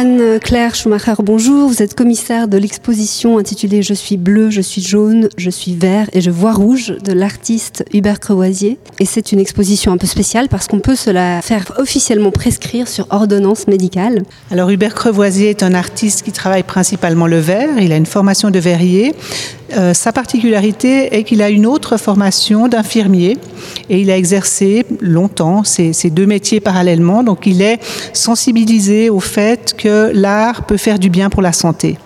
Anne-Claire Schumacher, bonjour. Vous êtes commissaire de l'exposition intitulée Je suis bleu, je suis jaune, je suis vert et je vois rouge de l'artiste Hubert Crevoisier. Et c'est une exposition un peu spéciale parce qu'on peut se la faire officiellement prescrire sur ordonnance médicale. Alors Hubert Crevoisier est un artiste qui travaille principalement le verre. Il a une formation de verrier. Euh, sa particularité est qu'il a une autre formation d'infirmier et il a exercé longtemps ces, ces, deux métiers parallèlement. Donc il est sensibilisé au fait que l'art peut faire du bien pour la santé.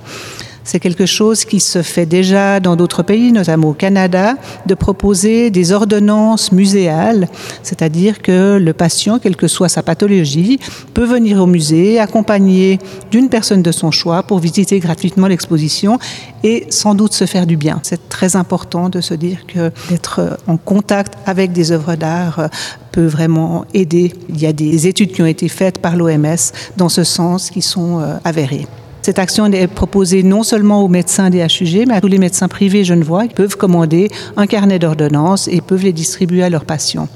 C'est quelque chose qui se fait déjà dans d'autres pays, notamment au Canada, de proposer des ordonnances muséales, c'est-à-dire que le patient, quelle que soit sa pathologie, peut venir au musée accompagné d'une personne de son choix pour visiter gratuitement l'exposition et sans doute se faire du bien. C'est très important de se dire que d'être en contact avec des œuvres d'art peut vraiment aider. Il y a des études qui ont été faites par l'OMS dans ce sens qui sont euh, avérées. Cette action est proposée non seulement aux médecins des HUG, mais à tous les médecins privés genevois qui peuvent commander un carnet d'ordonnances et peuvent les distribuer à leurs patients.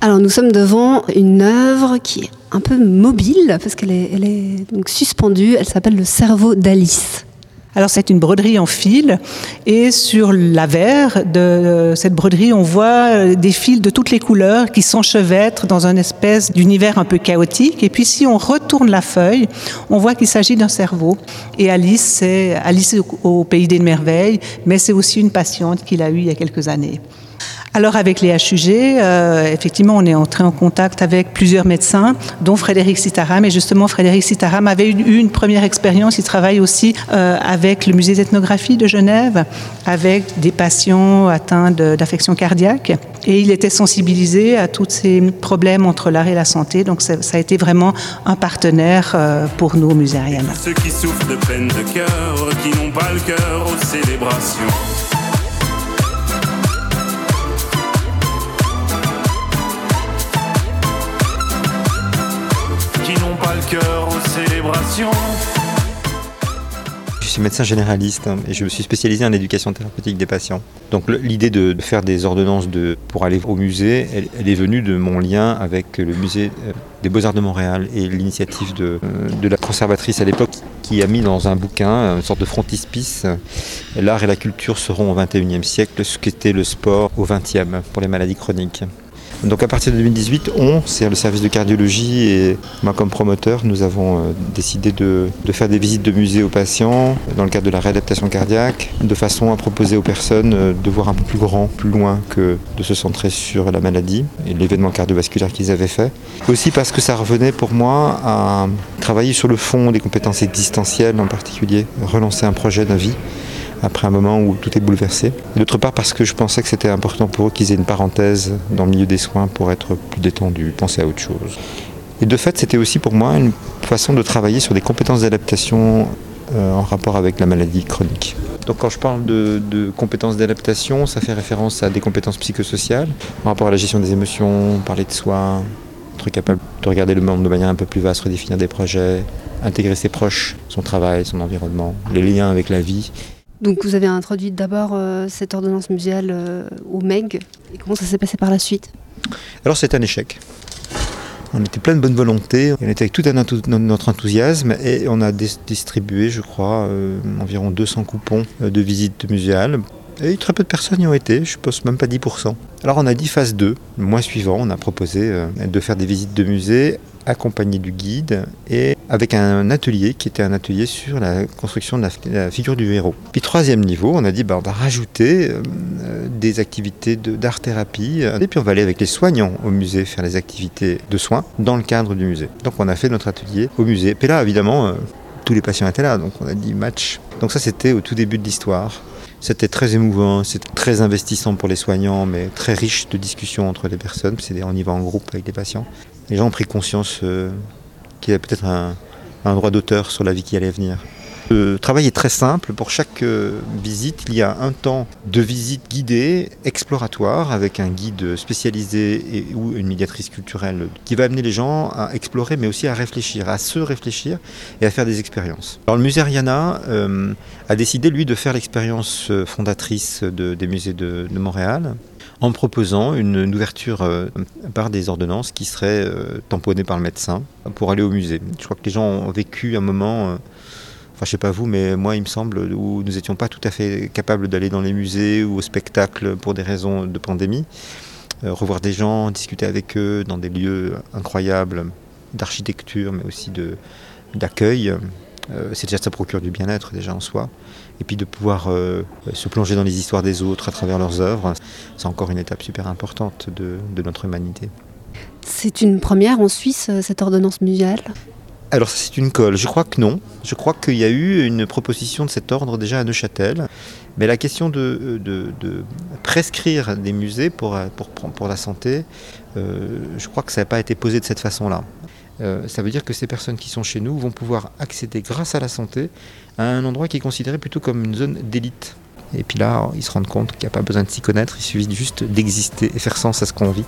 Alors nous sommes devant une œuvre qui est un peu mobile parce qu'elle est, suspendue. Elle s'appelle Le cerveau d'Alice. Alors c'est une broderie en fil et sur l'avers de cette broderie, on voit des fils de toutes les couleurs qui s'enchevêtrent dans une espèce d'univers un peu chaotique. Et puis si on retourne la feuille, on voit qu'il s'agit d'un cerveau. Et Alice, c'est Alice au pays des merveilles, mais c'est aussi une patiente qu'il a eue il y a quelques années. Alors avec les HUG, euh, effectivement, on est entré en contact avec plusieurs médecins, dont Frédéric Sitaram. Et justement, Frédéric Sitaram avait eu une première expérience. Il travaille aussi euh, avec le musée d'ethnographie de Genève, avec des patients atteints d'affections cardiaques. Et il était sensibilisé à tous ces problèmes entre l'art et la santé. Donc ça, a été vraiment un partenaire euh, pour nous Ariana. Ceux qui souffrent de peine de cœur, qui n'ont pas le cœur aux célébrations. Je suis médecin généraliste et je me suis spécialisé en éducation thérapeutique des patients. Donc l'idée de faire des ordonnances de, pour aller au musée, elle, est venue de mon lien avec le musée des Beaux-Arts de Montréal et l'initiative de, de, la conservatrice à l'époque qui a mis dans un bouquin une sorte de frontispice L'art et la culture seront au XXIe siècle ce qu'était le sport au XXe pour les maladies chroniques. Donc à partir de 2018, on, c'est le service de cardiologie et moi comme promoteur, nous avons euh, décidé de, de, faire des visites de musées aux patients dans le cadre de la réadaptation cardiaque, de façon à proposer aux personnes euh, de voir un peu plus grand, plus loin que de se centrer sur la maladie et l'événement cardiovasculaire qu'ils avaient fait. Aussi parce que ça revenait pour moi à travailler sur le fond des compétences existentielles en particulier, relancer un projet d'un vie après un moment où tout est bouleversé. D'autre part parce que je pensais que c'était important pour eux qu'ils aient une parenthèse dans le milieu des soins pour être plus détendus, penser à autre chose. Et de fait, c'était aussi pour moi une façon de travailler sur des compétences d'adaptation euh, en rapport avec la maladie chronique. Donc quand je parle de, de compétences d'adaptation, ça fait référence à des compétences psychosociales, en rapport à la gestion des émotions, parler de soi, être capable de regarder le monde de manière un peu plus vaste, redéfinir des projets, intégrer ses proches, son travail, son environnement, les liens avec la vie. Donc vous avez introduit d'abord euh, cette ordonnance muséale euh, au MEG. Et comment ça s'est passé par la suite? Alors c'est un échec. On était plein de bonne volonté, on était avec tout un, notre enthousiasme et on a distribué, je crois, euh, environ 200 coupons de visite muséale. Et très peu de personnes y ont été, je pense même pas 10%. Alors on a dit phase 2, le mois suivant, on a proposé de faire des visites de musées accompagné du guide et avec un atelier qui était un atelier sur la construction de la, figure du héros. Puis troisième niveau, on a dit bah, on va rajouter euh, des activités d'art-thérapie et puis on va aller avec les soignants au musée faire les activités de soins dans le cadre du musée. Donc on a fait notre atelier au musée. Et là évidemment, euh, tous les patients étaient là, donc on a dit match. Donc ça c'était au tout début de l'histoire. C'était très émouvant, c'était très investissant pour les soignants, mais très riche de discussions entre les personnes. On y va en groupe avec les patients les gens ont pris conscience euh, qu'il y avait peut-être un, droit d'auteur sur la vie qui allait venir. Le travail est très simple. Pour chaque euh, visite, il y a un temps de visite guidée, exploratoire, avec un guide spécialisé ou une médiatrice culturelle qui va amener les gens à explorer, mais aussi à réfléchir, à se réfléchir et à faire des expériences. Alors le musée Ariana euh, a décidé, lui, de faire l'expérience fondatrice de, des musées de Montréal en proposant une, ouverture euh, par des ordonnances qui seraient euh, tamponnées par le médecin pour aller au musée. Je crois que les gens ont vécu un moment, euh, enfin je sais pas vous, mais moi il me semble, où nous n'étions pas tout à fait capables d'aller dans les musées ou au spectacle pour des raisons de pandémie. revoir des gens, discuter avec eux dans des lieux incroyables d'architecture, mais aussi d'accueil. C'est déjà ça procure du bien-être déjà en soi et puis de pouvoir euh, se plonger dans les histoires des autres à travers leurs œuvres, c'est encore une étape super importante de, notre humanité. C'est une première en Suisse, euh, cette ordonnance muséale? Alors c'est une colle, je crois que non. Je crois qu'il y a eu une proposition de cet ordre déjà à Neuchâtel. Mais la question de, prescrire des musées pour, pour, pour la santé, euh, je crois que ça n'a pas été posé de cette façon-là. Euh, ça veut dire que ces personnes qui sont chez nous vont pouvoir accéder grâce à la santé à un endroit qui est considéré plutôt comme une zone d'élite. Et puis là, ils se rendent compte qu'il n'y a pas besoin de s'y connaître, il suffit juste d'exister et faire sens à ce qu'on vit.